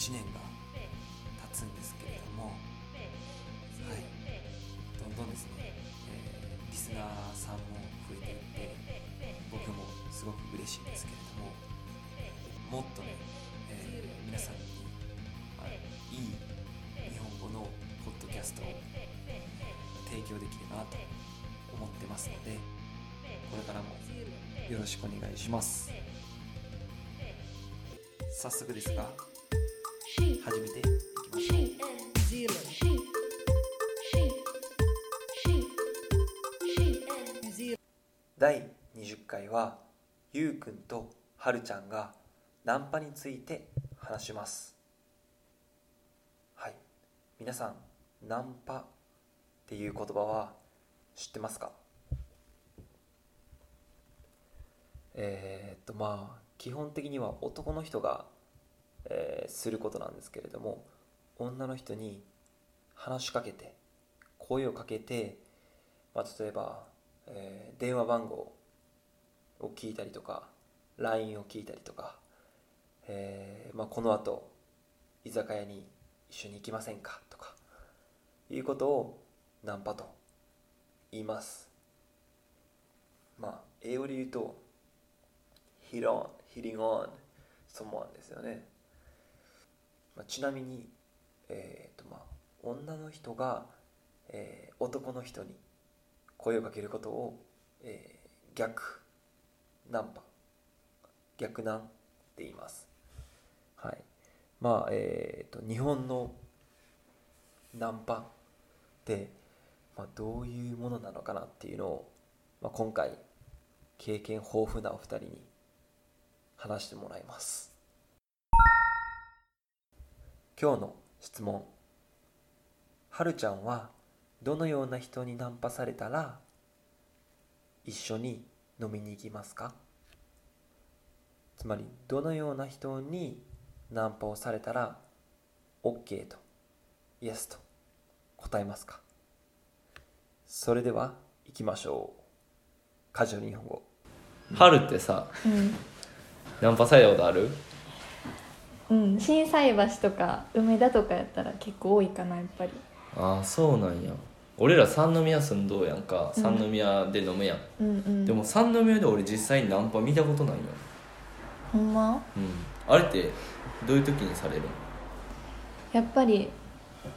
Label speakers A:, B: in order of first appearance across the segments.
A: 1年が経つんですけれども、はい、どんどんですね、えーリスナーさんも増えていって僕もすごく嬉しいんですけれどももっとね、えー皆さんに、まあいい日本語のポッドキャストを提供できればなと思ってますのでこれからもよろしくお願いします。早速ですが始めていきましょう。第20回はゆうくんとはるちゃんがナンパについて話します。はい。皆さんナンパっていう言葉は知ってますか？えーっとまあ基本的には男の人が、えーすることなんですけれども女の人に話しかけて声をかけて、まあ、例えば、えー電話番号を聞いたりとか LINE を聞いたりとか、えーまあ、この後居酒屋に一緒に行きませんかとかいうことをナンパと言います。まあ英語で言うと hit on hitting on someone ですよね、まあ、ちなみにえっ、とまあ女の人が、えー男の人に声をかけることを、えー逆ナンパ逆ナンって言います。はい。まあえっ、と日本のナンパって、まあ、どういうものなのかなっていうのを、まあ、今回経験豊富なお二人に話してもらいます。今日の質問。はるちゃんはどのような人にナンパされたら一緒に飲みに行きますか？つまりどのような人にナンパをされたら OK と Yes と答えますか？それでは行きましょう。カジュアル日本語。
B: 春ってさ
C: うん。
B: ナンパされたことある？
C: うん心斎橋とか梅田とかやったら結構多いかなやっぱり。
B: ああそうなんや。俺ら三宮住んどうやんか。
C: うん。
B: 三宮で飲むやん、
C: うんうん。
B: でも三宮で俺実際にナンパ見たことないよ。
C: ほんま？
B: うん。あれってどういう時にされるの？
C: やっぱり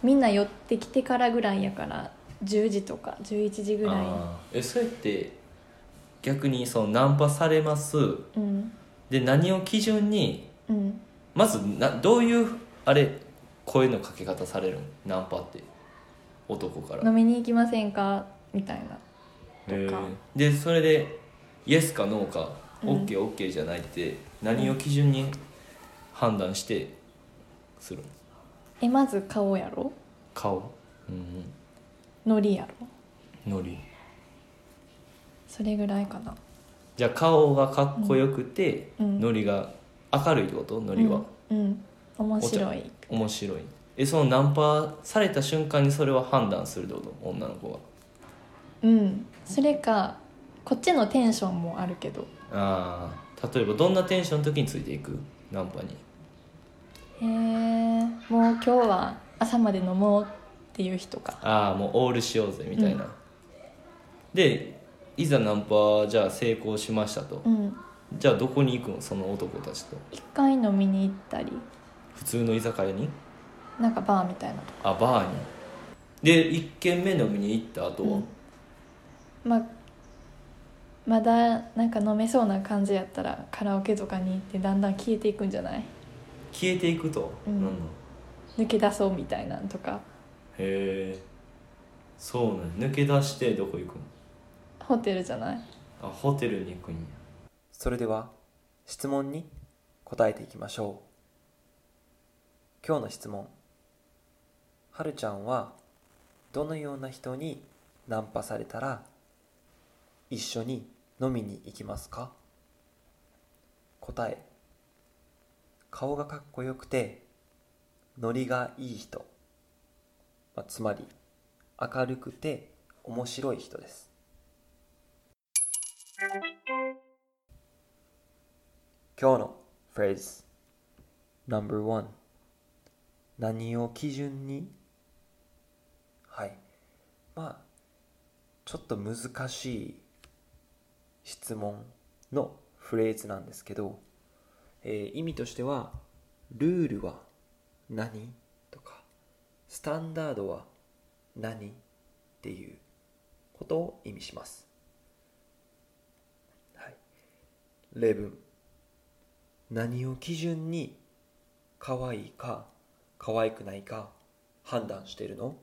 C: みんな寄ってきてからぐらいやから10時とか11時ぐらい。
B: あー。えそうやって逆にそのナンパされます。
C: うん。
B: で何を基準に
C: うん
B: まずなどういうあれ声のかけ方されるの？ナンパって。男から。
C: 飲みに行きませんか？みたいな。
B: へ
C: とか。
B: ー。でそれでイエスかノーか
C: うん。
B: OKOK、じゃないって何を基準に判断してするの？
C: えまず顔やろ？
B: 顔。うん
C: ノリやろ？
B: ノリ。
C: それぐらいかな。
B: じゃあ顔がかっこよくて、
C: うん。
B: ノリが明るいってことノリは、
C: うん、うん、面白い。
B: 面白い。えそのナンパされた瞬間にそれは判断するってこと？女の子が。
C: うん。それかこっちのテンションもあるけど。
B: ああ例えばどんなテンションの時についていく？ナンパに。
C: へえもう今日は朝まで飲もうっていう人か。
B: ああもうオールしようぜみたいな、
C: うん。
B: でいざナンパじゃあ成功しましたと、
C: うん
B: じゃあどこに行くの？その男たちと。
C: 一回飲みに行ったり。
B: 普通の居酒屋に？
C: なんかバーみたいなとこ。
B: あバーに。で1軒目飲みに行った後は、
C: うん。まあまだなんか飲めそうな感じやったらカラオケとかに行ってだんだん消えていくんじゃない？
B: 消えていくと、
C: うん。
B: なんの？
C: 抜け出そうみたいなんとか。
B: へえ。そうなん抜け出してどこ行くの？
C: ホテルじゃない？
B: あホテルに行くんや
A: それでは質問に答えていきましょう。今日の質問。はるちゃんはどのような人にナンパされたら一緒に飲みに行きますか？答え。顔がかっこよくてノリがいい人、まあ、つまり明るくて面白い人です。今日のフレーズ No.1 何を基準に？はいまあちょっと難しい質問のフレーズなんですけど、えー意味としてはルールは何とかスタンダードは何っていうことを意味します。はい。例文。何を基準に可愛いか可愛くないか判断してるの？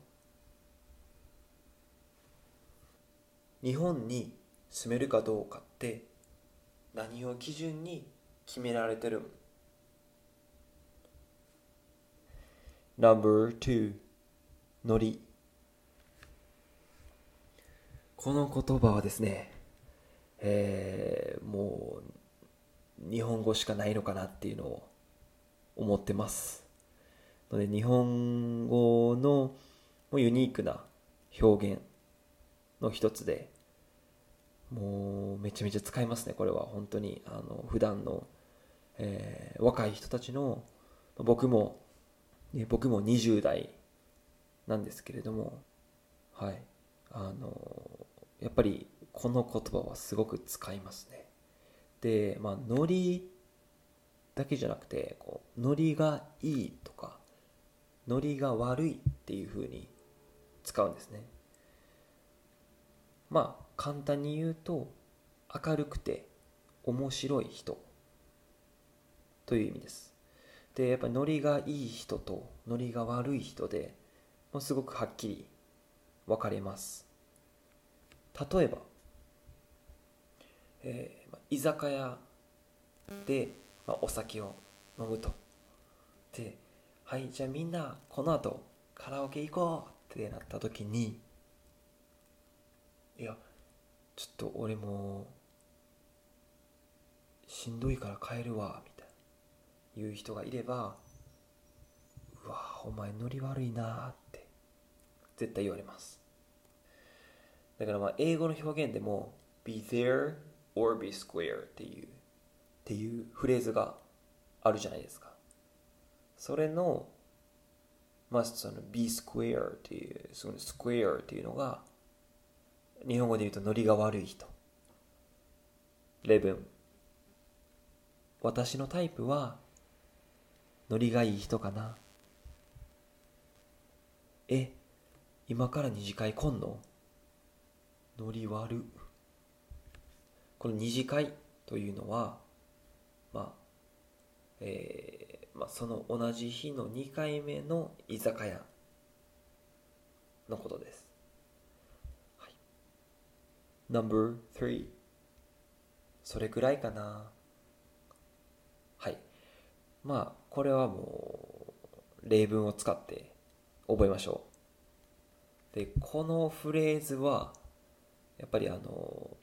A: 日本に住めるかどうかって何を基準に決められてるん ?No.2 ノリ。この言葉はですね、えーもう日本語しかないのかなっていうのを思ってます。ので日本語のもユニークな表現の一つでもうめちゃめちゃ使いますねこれは。本当にあの普段の、えー若い人たちの僕も、ね、僕も20代なんですけれどもはい。あのやっぱりこの言葉はすごく使いますね。まあノリだけじゃなくてこうノリがいいとかノリが悪いっていう風に使うんですね。まあ簡単に言うと明るくて面白い人という意味です。でやっぱりノリがいい人とノリが悪い人でもうすごくはっきり分かれます。例えば、えー居酒屋で、まあ、お酒を飲むと。ではいじゃあみんなこの後カラオケ行こうってなった時にいやちょっと俺もしんどいから帰るわみたいな言う人がいればうわお前ノリ悪いなって絶対言われます。だからまあ英語の表現でも be there or be square っていうっていうフレーズがあるじゃないですか。それのまあその be square っていうその square っていうのが日本語で言うとノリが悪い人。例文。私のタイプはノリがいい人かな。え今から二次会来んの？ノリ悪。この二次会というのはまあえーまあ、その同じ日の2回目の居酒屋のことです、はい、No.3 それくらいかな。はい。まあこれはもう例文を使って覚えましょう。でこのフレーズはやっぱりあの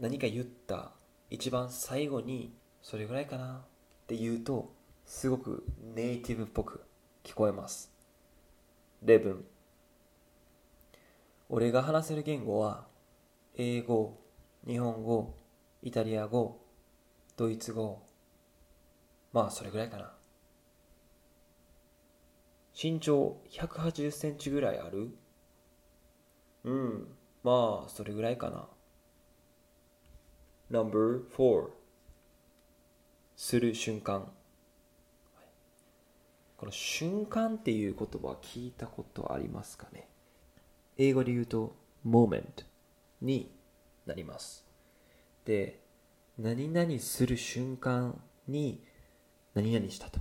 A: 何か言った一番最後にそれぐらいかなって言うとすごくネイティブっぽく聞こえます。例文。俺が話せる言語は英語日本語イタリア語ドイツ語。まあそれぐらいかな。身長180センチぐらいある？うんまあそれぐらいかな。No.4 する瞬間。この瞬間っていう言葉聞いたことありますかね？英語で言うと moment になります。で何々する瞬間に何々したと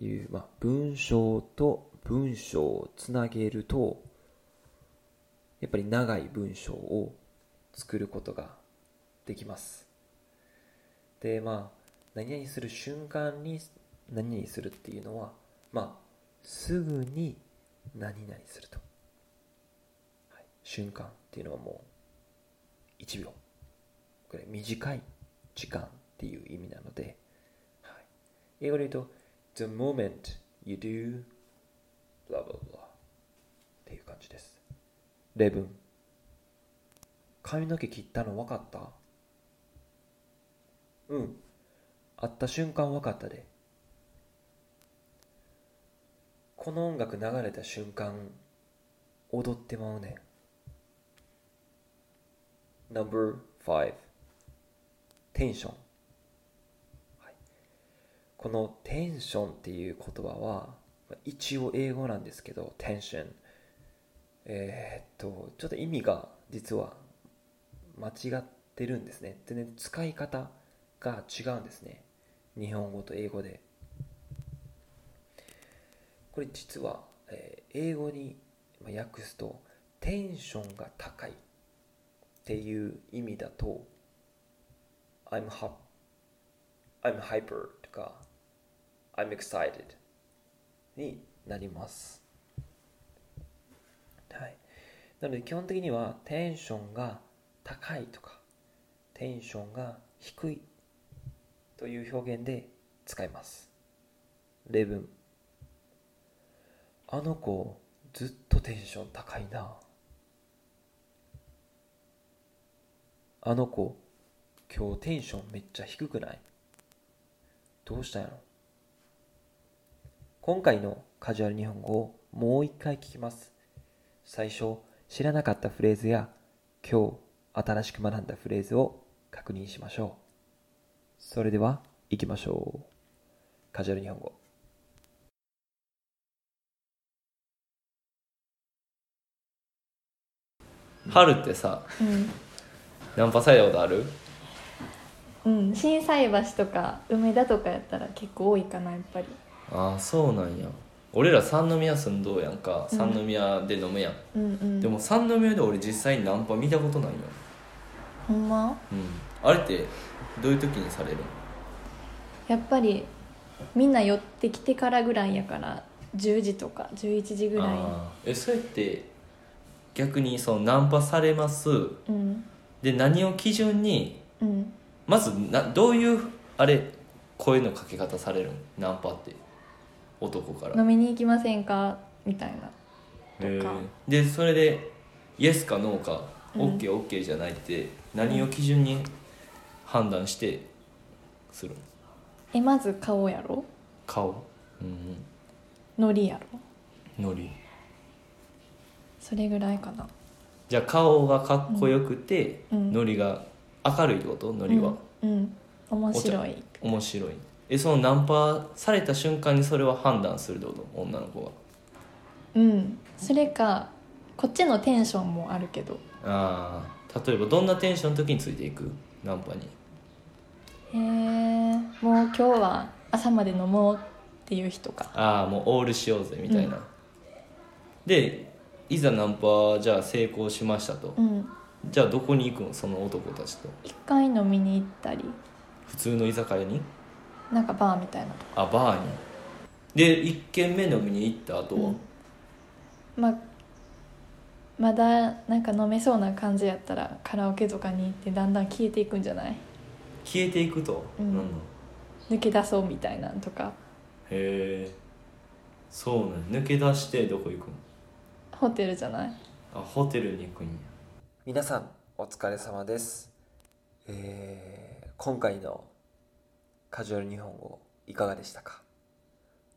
A: いう、まあ、文章と文章をつなげるとやっぱり長い文章を作ることができます。でまあ何々する瞬間に何々するっていうのはまあすぐに何々すると、はい、瞬間っていうのはもう1秒。これ短い時間っていう意味なので、はい、英語で言うと The moment you do blah blah blah っていう感じです。例文。髪の毛切ったの分かった？うん。会った瞬間分かったで。この音楽流れた瞬間踊ってまうね。ん No.5 テンション、はい、このテンションっていう言葉は一応英語なんですけどテンションえー、っとちょっと意味が実は間違ってるんですね。全然使い方が違うんですね。日本語と英語で。これ実は、えー英語に訳すとテンションが高いっていう意味だと I'm, hop I'm hyper とか I'm excited になります。はい。なので基本的にはテンションが高いとかテンションが低いという表現で使います。例文。あの子ずっとテンション高いな。あの子今日テンションめっちゃ低くない？どうしたんやろ？今回のカジュアル日本語をもう一回聞きます。最初知らなかったフレーズや今日新しく学んだフレーズを確認しましょう。それでは行きましょう。カジュアル日本語。
B: 春ってさ
C: うん。
B: ナンパされたことある？
C: うん心斎橋とか梅田とかやったら結構多いかなやっぱり。
B: ああそうなんや。俺ら三宮住んどうやんか
C: うん。
B: 三宮で飲むやん、
C: うんうん。
B: でも三宮で俺実際にナンパ見たことないよ
C: ほんま？
B: うんあれってどういう時にされるの？
C: やっぱりみんな寄ってきてからぐらいやから10時とか11時ぐらい。
B: あー。えそれって逆にそのナンパされます？
C: うん。
B: で何を基準に
C: うん。
B: まずなどういうあれ声のかけ方されるんナンパって。男から。
C: 飲みに行きませんか？みたいな。とか。
B: へーでそれでイエスかノーか
C: うん。
B: OKOK、じゃないって何を基準に判断してするの？
C: えまず顔やろ？
B: 顔？うん
C: ノリやろ？
B: ノリ。
C: それぐらいかな。
B: じゃあ顔がかっこよくて、
C: うん。
B: ノリが明るいってこと？ノリは、
C: うん、うん、面白い。
B: 面白い。えそのナンパされた瞬間にそれは判断するってこと？女の子が
C: うん。それかこっちのテンションもあるけど。
B: ああ例えばどんなテンションの時についていく？ナンパに
C: へえもう今日は朝まで飲もうっていう人か。
B: ああもうオールしようぜみたいな、でいざナンパじゃあ成功しましたと、
C: うん。
B: じゃあどこに行くのその男たちと？
C: 一回飲みに行ったり。
B: 普通の居酒屋に？
C: なんかバーみたいなと
B: あバーに。で1軒目飲みに行った後は、
C: うん。まあまだなんか飲めそうな感じやったらカラオケとかに行ってだんだん消えていくんじゃない？
B: 消えていくと、
C: うん。抜け出そうみたいなんとか。
B: へえそうなん抜け出してどこ行くの？
C: ホテルじゃない？
B: あホテルに行くんや。
A: 皆さんお疲れ様です、えー今回のカジュアル日本語いかがでしたか、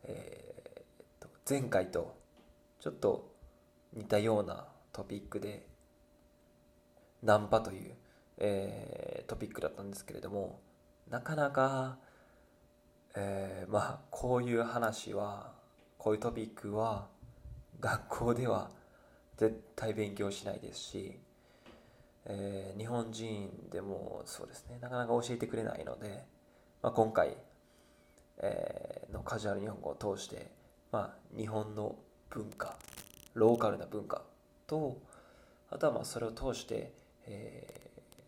A: えーっと前回とちょっと似たようなトピックでナンパという、えートピックだったんですけれどもなかなか、えーまあこういう話はこういうトピックは学校では絶対勉強しないですしえー日本人でもそうですねなかなか教えてくれないので、まあ、今回、えーのカジュアル日本語を通して、まあ、日本の文化ローカルな文化とあとはまあそれを通して、えー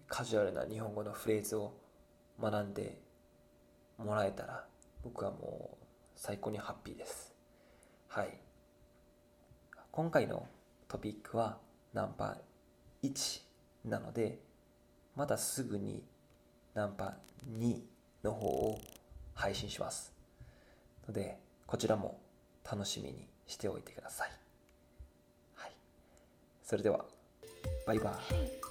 A: カジュアルな日本語のフレーズを学んでもらえたら僕はもう最高にハッピーです。はい。今回のトピックはナンパ1なのでまたすぐにナンパ2の方を配信します。のでこちらも楽しみにしておいてください。はい。それではバイバイ。